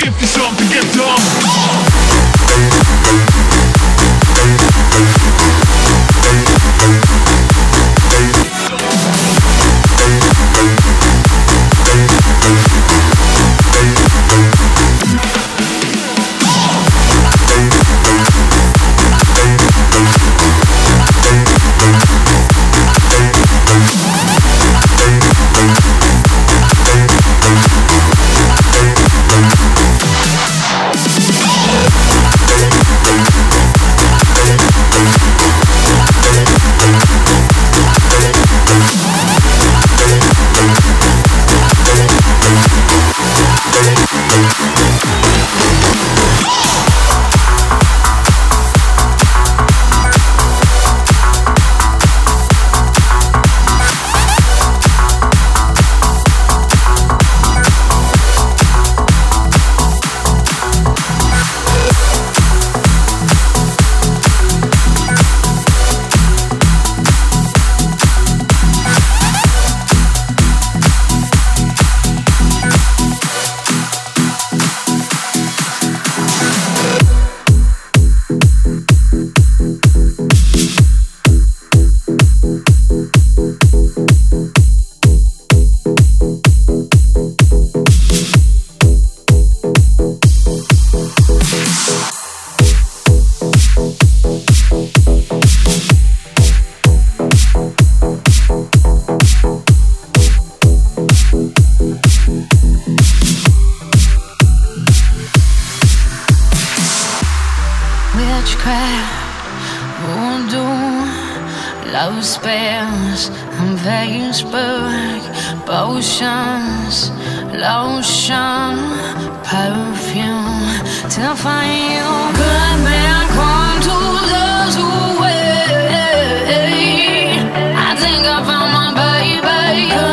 Get you something, get dumb. much crap won't do. Love spells and Facebook potions, lotion, perfume. to I find you, good man, come to those away. I think I found my baby.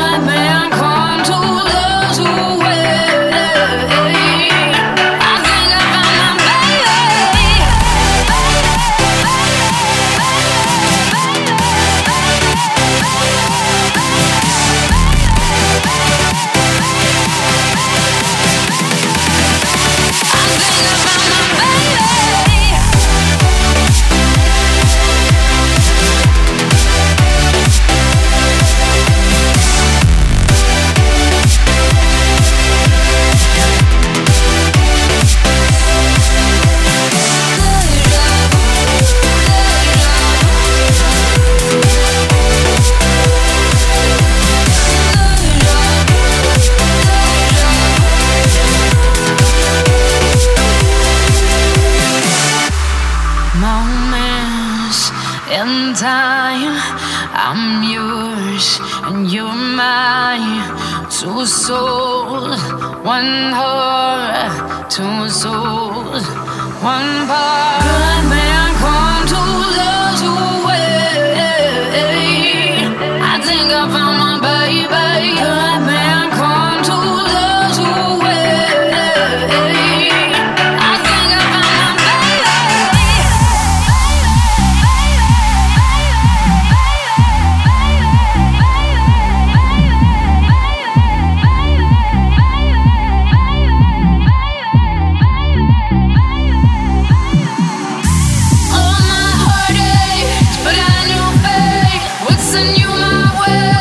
away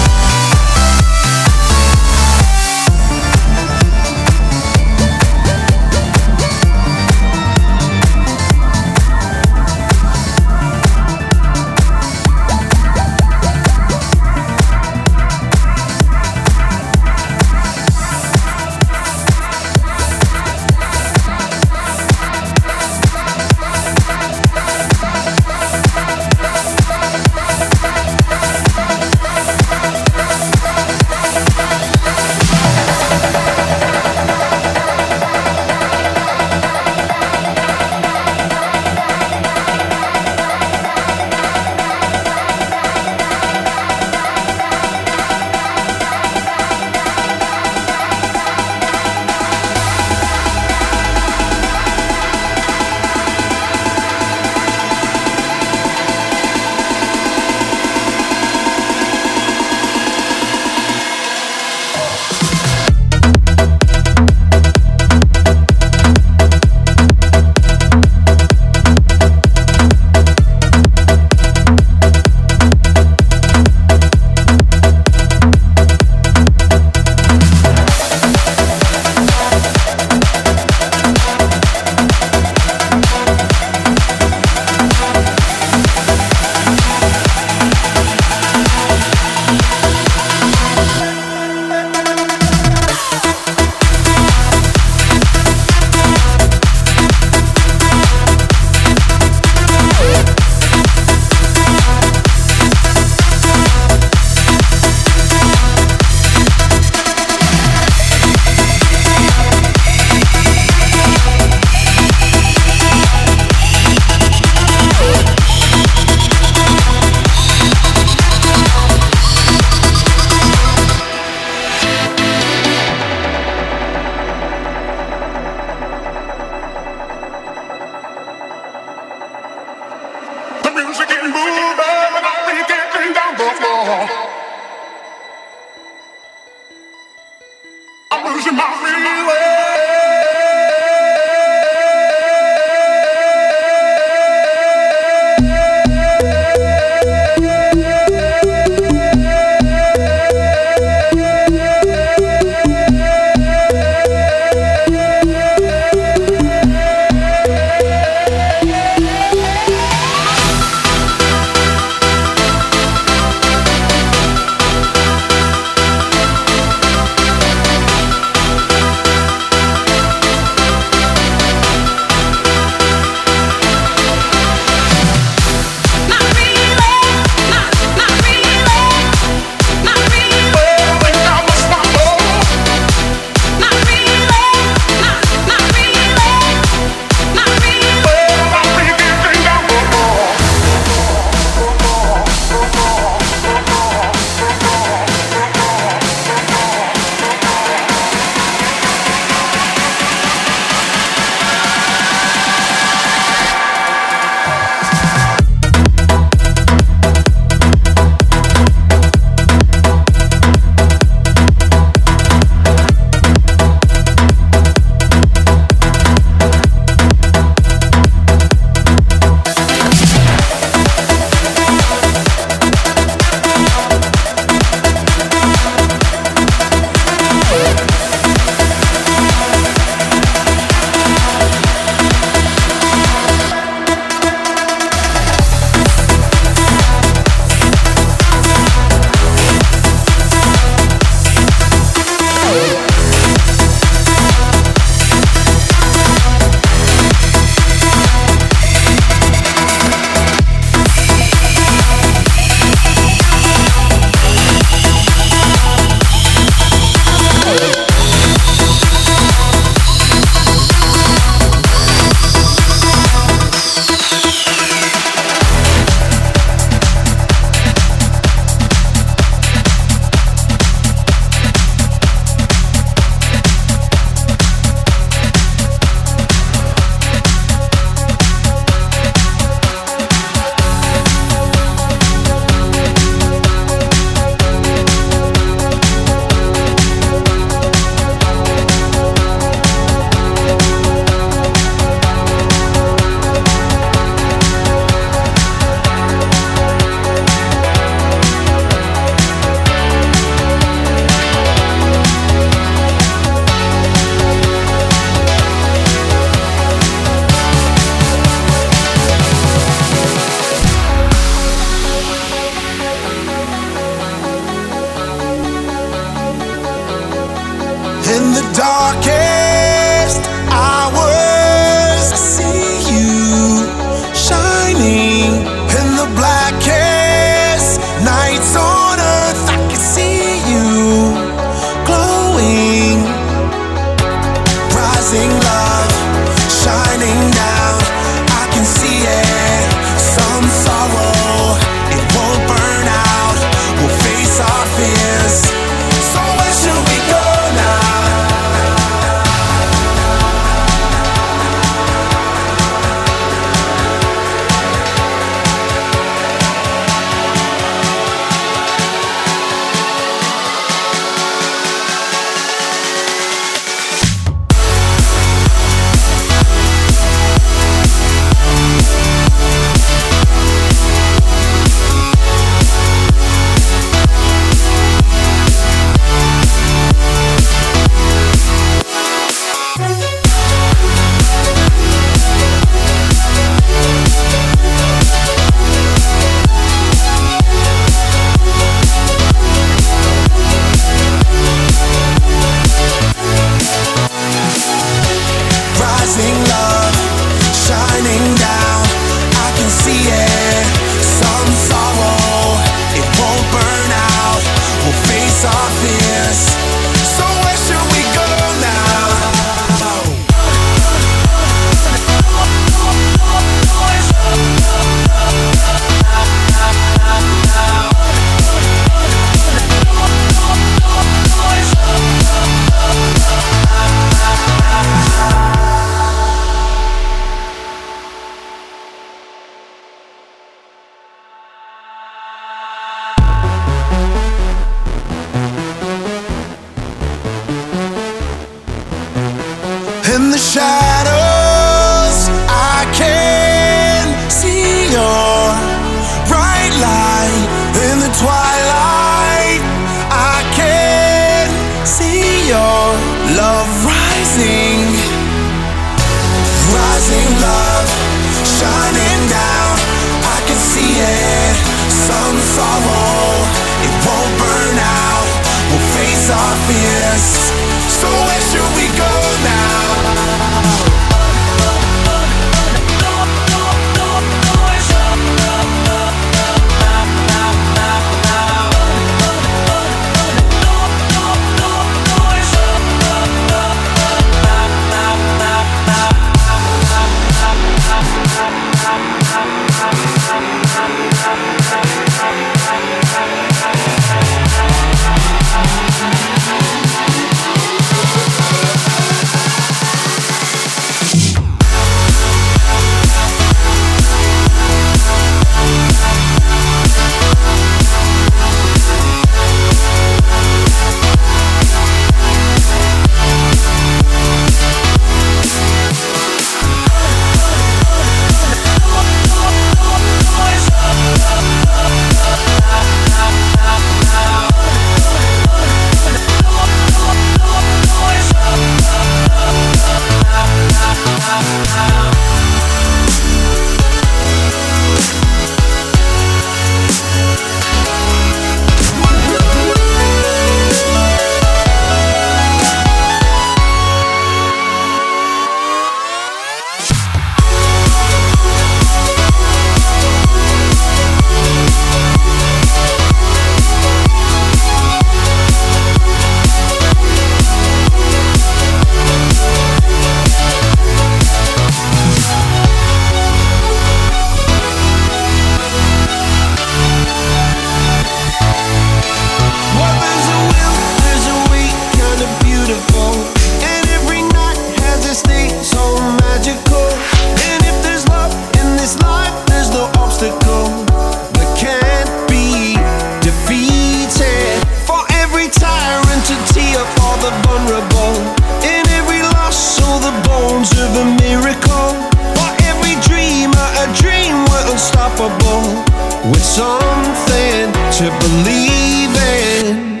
something to believe in.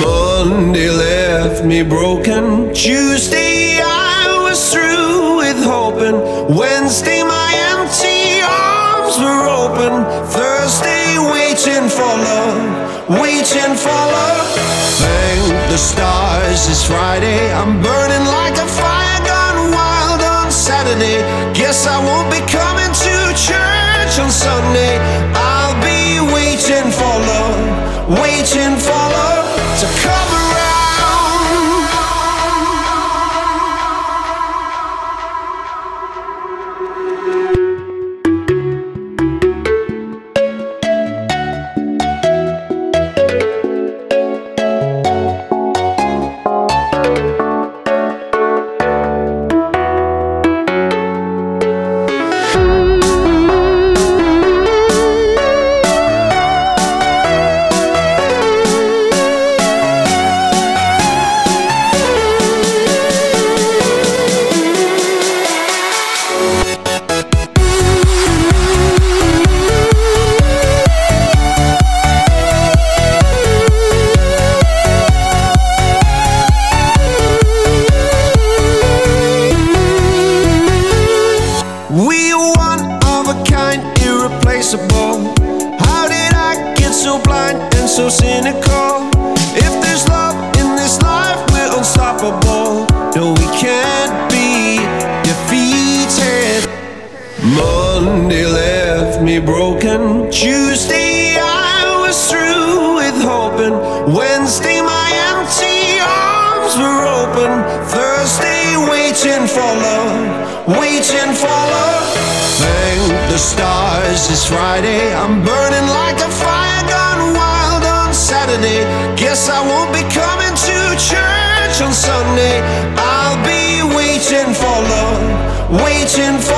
Monday left me broken. Tuesday I was through with hoping. Wednesday my empty arms were open. Thursday waiting for love, waiting for love. Thank the stars it's Friday. I'm burning like a fire gone wild on Saturday. Guess I won't be coming to church on Sunday. I waiting for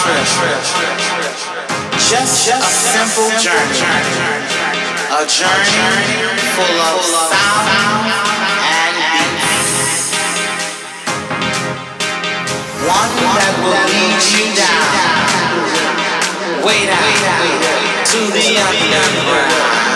trip. Just, just a simple journey. A journey full of sound and beats. One that will lead you down, way down, to the underground.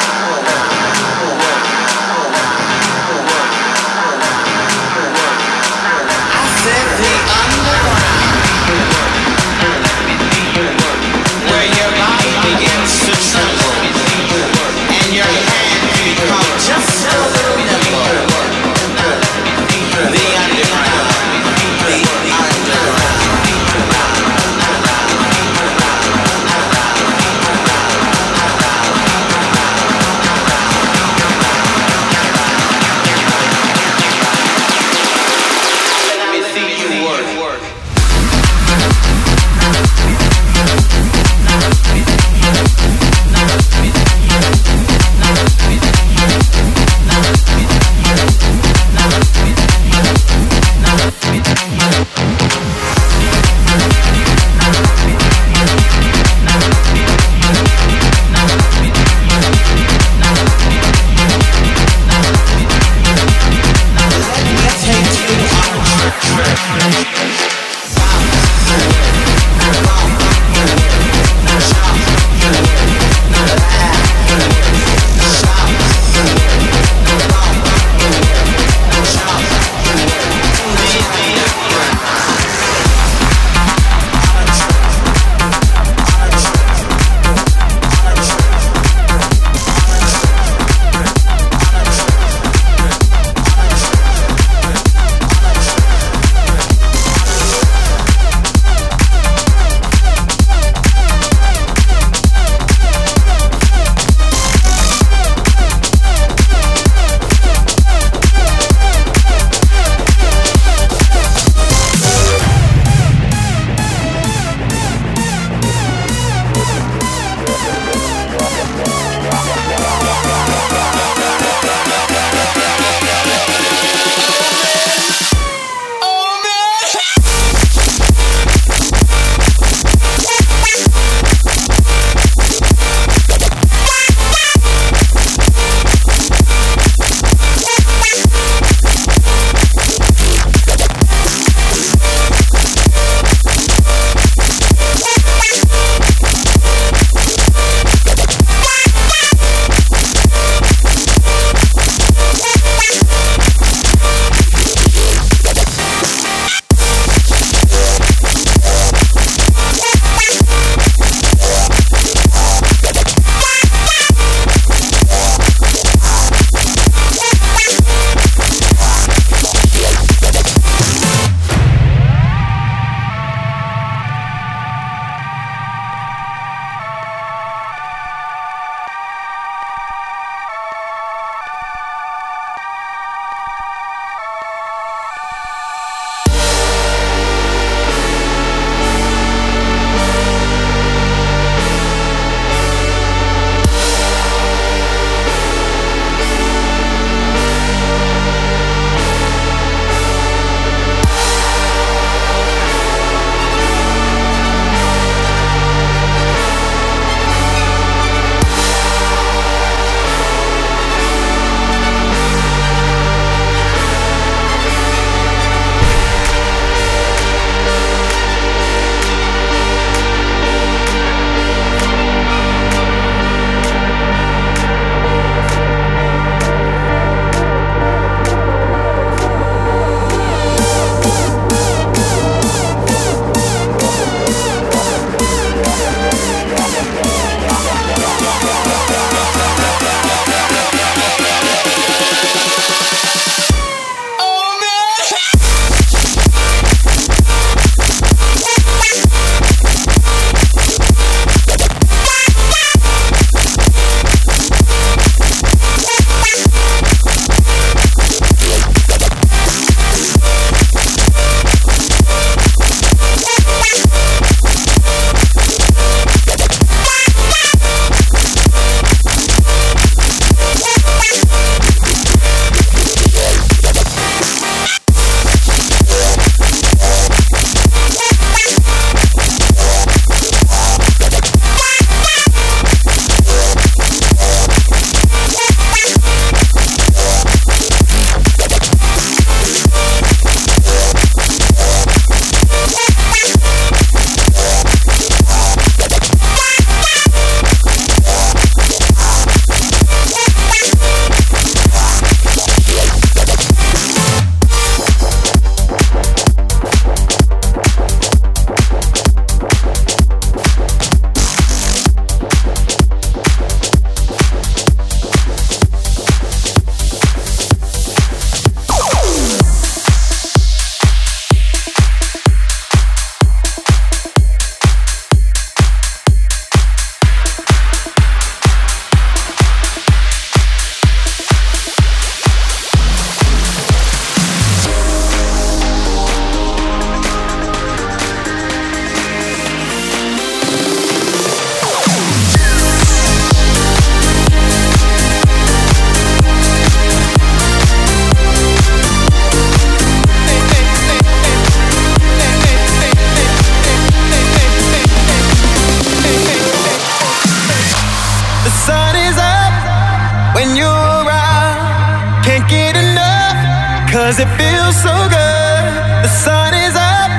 it feels so good. The sun is up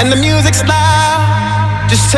and the music's loud. Just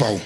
We're